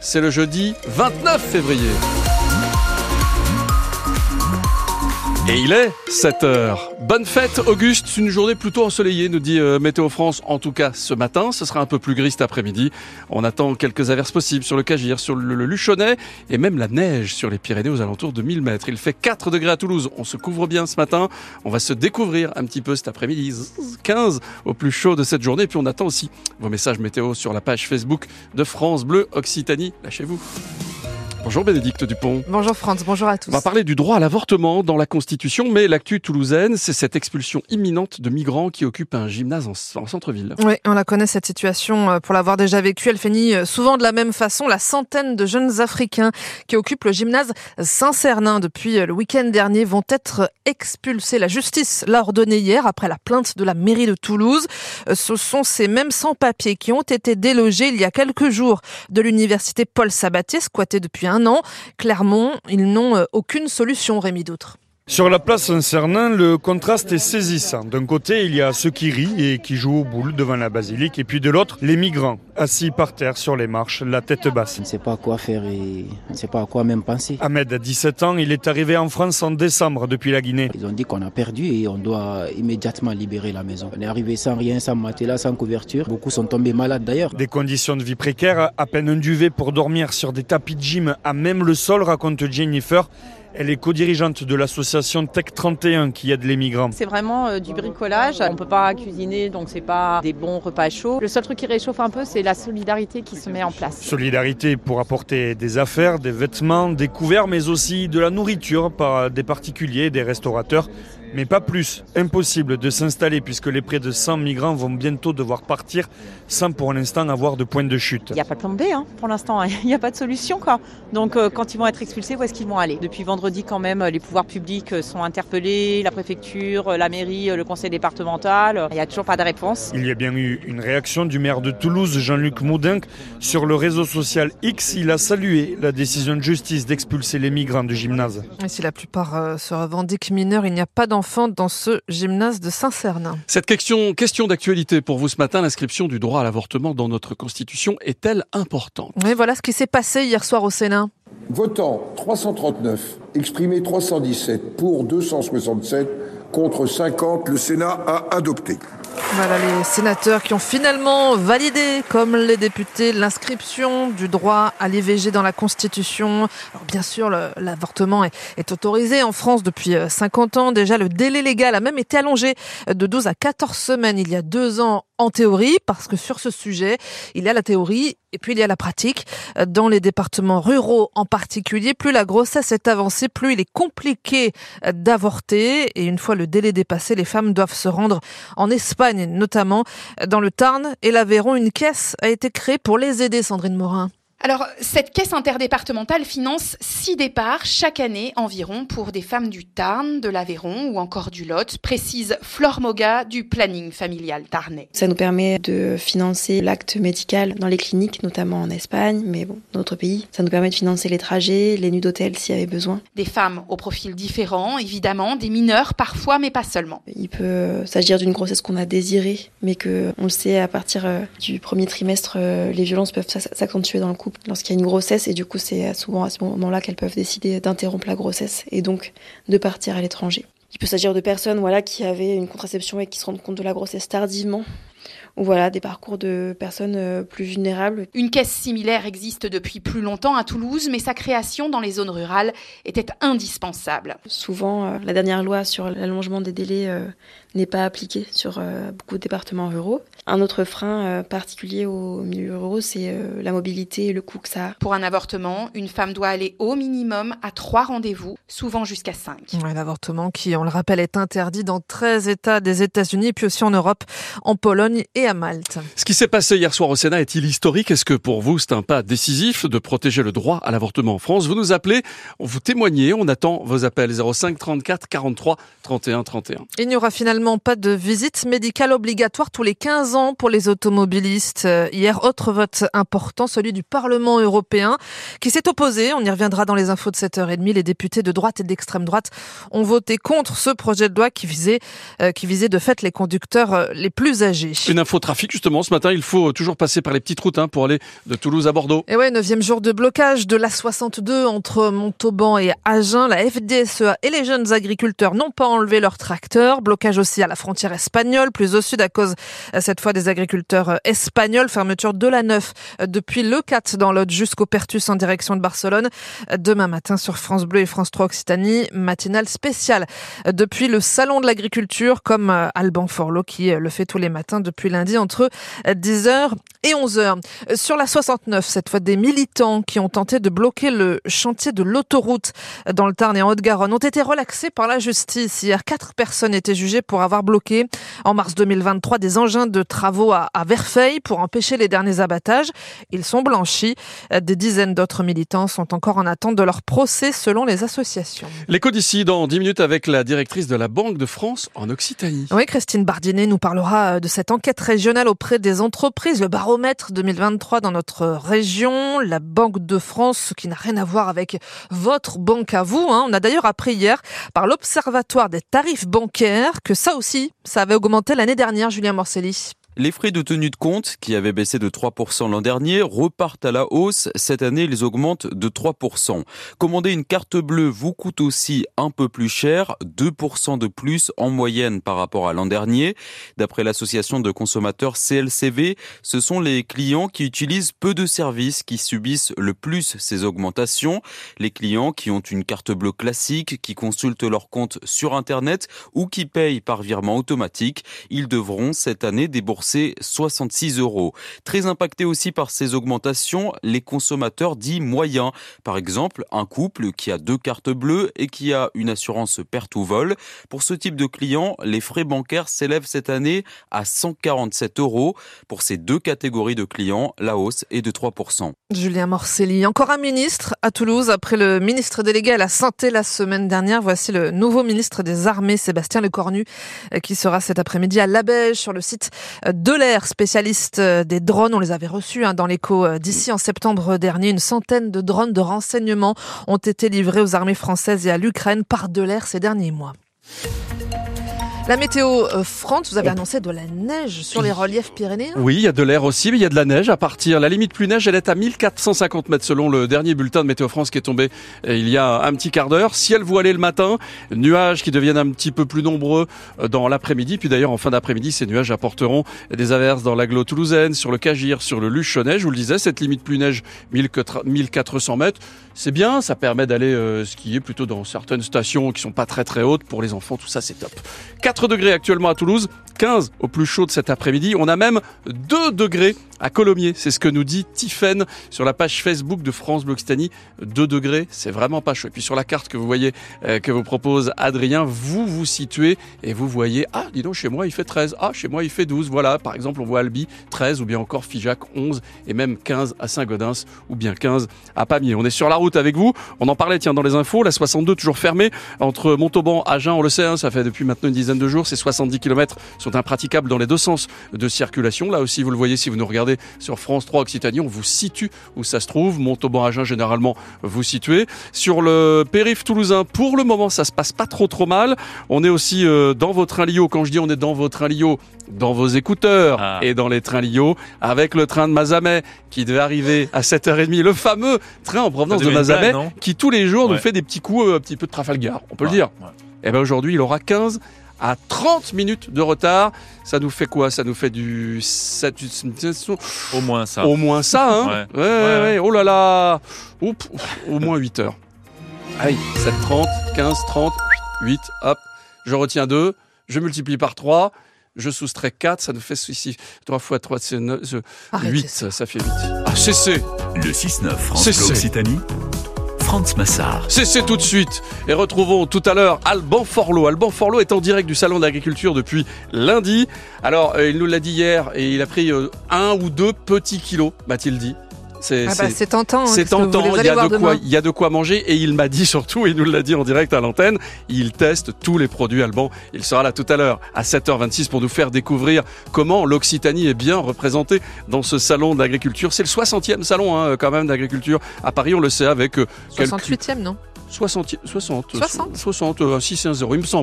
C'est le jeudi 29 février. Et il est 7 heures. Bonne fête, Auguste. Une journée plutôt ensoleillée, nous dit euh, Météo France. En tout cas, ce matin, ce sera un peu plus gris cet après-midi. On attend quelques averses possibles sur le Cagir, sur le, Luchonnet et même la neige sur les Pyrénées aux alentours de 1000 mètres. Il fait 4 degrés à Toulouse. On se couvre bien ce matin. On va se découvrir un petit peu cet après-midi. 15 au plus chaud de cette journée. Puis on attend aussi vos messages météo sur la page Facebook de France Bleu Occitanie. Lâchez-vous. Bonjour Bénédicte Dupont. Bonjour Franz, bonjour à tous. On va parler du droit à l'avortement dans la Constitution, mais l'actu toulousaine, c'est cette expulsion imminente de migrants qui occupent un gymnase en, en centre-ville. Oui, on la connaît cette situation euh, pour l'avoir déjà vécue. Elle finit euh, souvent de la même façon. La centaine de jeunes Africains qui occupent le gymnase Saint-Cernin depuis euh, le week-end dernier vont être expulsés. La justice l'a ordonné hier après la plainte de la mairie de Toulouse. Ce sont ces mêmes sans-papiers qui ont été délogés il y a quelques jours de l'université Paul Sabatier, squattée depuis un un an. Clermont, ils n'ont euh, aucune solution, Rémi Doutre. Sur la place Saint-Cernin, le contraste est saisissant. D'un côté, il y a ceux qui rient et qui jouent au boule devant la basilique, et puis de l'autre, les migrants, assis par terre sur les marches, la tête basse. On ne sait pas quoi faire et on ne sait pas à quoi même penser. Ahmed a 17 ans, il est arrivé en France en décembre depuis la Guinée. Ils ont dit qu'on a perdu et on doit immédiatement libérer la maison. On est arrivé sans rien, sans matelas, sans couverture. Beaucoup sont tombés malades d'ailleurs. Des conditions de vie précaires, à peine un duvet pour dormir sur des tapis de gym à même le sol, raconte Jennifer. Elle est co-dirigeante de l'association Tech 31 qui aide les migrants. C'est vraiment euh, du bricolage. On peut pas cuisiner, donc c'est pas des bons repas chauds. Le seul truc qui réchauffe un peu, c'est la solidarité qui se met en place. Solidarité pour apporter des affaires, des vêtements, des couverts, mais aussi de la nourriture par des particuliers, des restaurateurs. Mais pas plus. Impossible de s'installer puisque les près de 100 migrants vont bientôt devoir partir sans pour l'instant avoir de point de chute. Il n'y a pas de plan B hein, pour l'instant, il n'y a pas de solution. Quoi. Donc euh, quand ils vont être expulsés, où est-ce qu'ils vont aller? Depuis vendredi quand même, les pouvoirs publics sont interpellés, la préfecture, la mairie, le conseil départemental. Il n'y a toujours pas de réponse. Il y a bien eu une réaction du maire de Toulouse, Jean-Luc Maudinck, sur le réseau social X. Il a salué la décision de justice d'expulser les migrants du gymnase. Et si la plupart euh, se revendiquent mineurs, il n'y a pas d'enfants dans ce gymnase de Saint-Cernin. Cette question, question d'actualité pour vous ce matin, l'inscription du droit à l'avortement dans notre Constitution est-elle importante? Oui, voilà ce qui s'est passé hier soir au Sénat. Votant 339, exprimé 317, pour 267, contre 50, le Sénat a adopté. Voilà les sénateurs qui ont finalement validé, comme les députés, l'inscription du droit à l'IVG dans la Constitution. Alors bien sûr, l'avortement est, est, autorisé en France depuis 50 ans. Déjà, le délai légal a même été allongé de 12 à 14 semaines il y a deux ans en théorie, parce que sur ce sujet, il y a la théorie et puis il y a la pratique. Dans les départements ruraux en particulier, plus la grossesse est avancée, plus il est compliqué d'avorter. Et une fois le délai dépassé, les femmes doivent se rendre en Espagne, notamment dans le Tarn et l'Aveyron. Une caisse a été créée pour les aider, Sandrine Morin. Alors, cette caisse interdépartementale finance six départs chaque année environ pour des femmes du Tarn, de l'Aveyron ou encore du Lot, précise Flore Moga du planning familial tarnais. Ça nous permet de financer l'acte médical dans les cliniques, notamment en Espagne, mais bon, dans d'autres pays. Ça nous permet de financer les trajets, les nuits d'hôtel s'il y avait besoin. Des femmes au profil différent, évidemment, des mineurs parfois, mais pas seulement. Il peut s'agir d'une grossesse qu'on a désirée, mais que on le sait à partir euh, du premier trimestre, euh, les violences peuvent s'accentuer dans le couple lorsqu'il y a une grossesse et du coup c'est souvent à ce moment-là qu'elles peuvent décider d'interrompre la grossesse et donc de partir à l'étranger. Il peut s'agir de personnes voilà, qui avaient une contraception et qui se rendent compte de la grossesse tardivement ou voilà des parcours de personnes euh, plus vulnérables. Une caisse similaire existe depuis plus longtemps à Toulouse, mais sa création dans les zones rurales était indispensable. Souvent, euh, la dernière loi sur l'allongement des délais euh, n'est pas appliquée sur beaucoup de départements ruraux. Un autre frein particulier aux milieux ruraux, c'est la mobilité et le coût que ça a. Pour un avortement, une femme doit aller au minimum à trois rendez-vous, souvent jusqu'à cinq. L'avortement qui, on le rappelle, est interdit dans 13 États des États-Unis, puis aussi en Europe, en Pologne et à Malte. Ce qui s'est passé hier soir au Sénat est-il historique? Est-ce que pour vous c'est un pas décisif de protéger le droit à l'avortement en France? Vous nous appelez, vous témoignez, on attend vos appels 05 34 43 31 31. Il n'y aura finalement pas de visite médicale obligatoire tous les 15 ans pour les automobilistes. Hier, autre vote important, celui du Parlement européen qui s'est opposé. On y reviendra dans les infos de 7h30. Les députés de droite et d'extrême droite ont voté contre ce projet de loi qui visait, euh, qui visait de fait les conducteurs euh, les plus âgés. Une info l'infotrafic justement. Ce matin, il faut toujours passer par les petites routes hein, pour aller de Toulouse à Bordeaux. Et ouais, neuvième jour de blocage de la 62 entre Montauban et Agen. La FDSEA et les jeunes agriculteurs n'ont pas enlevé leurs tracteurs. Blocage aussi à la frontière espagnole, plus au sud à cause cette fois des agriculteurs espagnols. Fermeture de la 9 depuis le 4 dans l'Aude jusqu'au Pertus en direction de Barcelone. Demain matin sur France Bleu et France 3 Occitanie, matinale spéciale depuis le salon de l'agriculture comme Alban Forlot qui le fait tous les matins depuis lundi entre 10h et 11h. Sur la 69, cette fois des militants qui ont tenté de bloquer le chantier de l'autoroute dans le Tarn et en Haute-Garonne ont été relaxés par la justice. Hier, quatre personnes étaient jugées pour avoir bloqué en mars 2023 des engins de travaux à, à Verfeil pour empêcher les derniers abattages. Ils sont blanchis. Des dizaines d'autres militants sont encore en attente de leur procès selon les associations. L'écho d'ici dans 10 minutes avec la directrice de la Banque de France en Occitanie. Oui, Christine Bardinet nous parlera de cette enquête régionale auprès des entreprises, le baromètre 2023 dans notre région, la Banque de France qui n'a rien à voir avec votre banque à vous. Hein. On a d'ailleurs appris hier par l'Observatoire des tarifs bancaires que ça aussi, ça avait augmenté l'année dernière, Julien Morcelli. Les frais de tenue de compte, qui avaient baissé de 3% l'an dernier, repartent à la hausse. Cette année, ils augmentent de 3%. Commander une carte bleue vous coûte aussi un peu plus cher, 2% de plus en moyenne par rapport à l'an dernier. D'après l'association de consommateurs CLCV, ce sont les clients qui utilisent peu de services qui subissent le plus ces augmentations. Les clients qui ont une carte bleue classique, qui consultent leur compte sur Internet ou qui payent par virement automatique, ils devront cette année débourser 66 euros. Très impacté aussi par ces augmentations, les consommateurs dits moyens. Par exemple, un couple qui a deux cartes bleues et qui a une assurance perte ou vol. Pour ce type de client, les frais bancaires s'élèvent cette année à 147 euros. Pour ces deux catégories de clients, la hausse est de 3%. Julien Morcelli, encore un ministre à Toulouse après le ministre délégué à la santé la semaine dernière. Voici le nouveau ministre des Armées, Sébastien Lecornu, qui sera cet après-midi à Labège sur le site de l'air, spécialiste des drones. On les avait reçus hein, dans l'écho d'ici en septembre dernier. Une centaine de drones de renseignement ont été livrés aux armées françaises et à l'Ukraine par de l'air ces derniers mois. La météo euh, France, vous avez annoncé de la neige sur les reliefs pyrénéens Oui, il y a de l'air aussi, mais il y a de la neige à partir. La limite plus neige, elle est à 1450 mètres selon le dernier bulletin de Météo France qui est tombé euh, il y a un petit quart d'heure. Ciel voilé le matin, nuages qui deviennent un petit peu plus nombreux euh, dans l'après-midi. Puis d'ailleurs, en fin d'après-midi, ces nuages apporteront des averses dans l'agglo toulousaine, sur le Cagir, sur le Luchonnet. Je vous le disais, cette limite plus neige, 1400 mètres, c'est bien. Ça permet d'aller skier plutôt dans certaines stations qui sont pas très très hautes. Pour les enfants, tout ça, c'est top. 4 degrés actuellement à Toulouse, 15 au plus chaud de cet après-midi. On a même 2 degrés à Colomiers. C'est ce que nous dit Tiffen sur la page Facebook de France Bleu Occitanie. 2 degrés, c'est vraiment pas chaud. Et puis sur la carte que vous voyez, euh, que vous propose Adrien, vous vous situez et vous voyez, ah, dis donc, chez moi il fait 13. Ah, chez moi il fait 12. Voilà, par exemple, on voit Albi 13 ou bien encore Figeac 11 et même 15 à Saint-Gaudens ou bien 15 à Pamiers. On est sur la route avec vous. On en parlait, tiens, dans les infos. La 62 toujours fermée entre Montauban, Agen, on le sait, hein, ça fait depuis maintenant une dizaine de jours. Ces 70 km sont impraticables dans les deux sens de circulation. Là aussi, vous le voyez si vous nous regardez sur France 3 Occitanie, on vous situe où ça se trouve. Montauban, Agen, généralement, vous situez. Sur le périph' toulousain, pour le moment, ça se passe pas trop trop mal. On est aussi euh, dans vos trains Lio. Quand je dis on est dans vos trains Lio, dans vos écouteurs ah. et dans les trains Lio, avec le train de Mazamet qui devait arriver à 7h30, le fameux train en provenance de Mazamet qui tous les jours ouais. nous fait des petits coups euh, un petit peu de Trafalgar, on peut ouais, le dire. Ouais. Et ben aujourd'hui, il aura 15 à 30 minutes de retard. Ça nous fait quoi? Ça nous fait du 7, Au moins ça. Au moins ça, hein? Ouais. Ouais, ouais, ouais. Oh là là Oups, Au moins 8 heures. Allez, 7, 30, 15, 30, 8, hop. Je retiens 2, je multiplie par 3, je soustrais 4, ça nous fait ici 3 fois 3, c'est 8, ça. ça fait 8. Ah, CC Le 6-9 France Bleu Occitanie Franz Massard. Cessez tout de suite et retrouvons tout à l'heure Alban Forlot. Alban Forlot est en direct du Salon d'agriculture depuis lundi. Alors, euh, il nous l'a dit hier et il a pris euh, un ou deux petits kilos, m'a-t-il dit. C'est ah bah tentant. C'est tentant. Il y, a de quoi, il y a de quoi manger et il m'a dit surtout, il nous l'a dit en direct à l'antenne, il teste tous les produits Alban. Il sera là tout à l'heure à 7h26 pour nous faire découvrir comment l'Occitanie est bien représentée dans ce salon d'agriculture. C'est le 60e salon hein, quand même d'agriculture à Paris, on le sait avec... Euh, 68e non? 60, 60, 60, 60, 6 1 0 il me semble.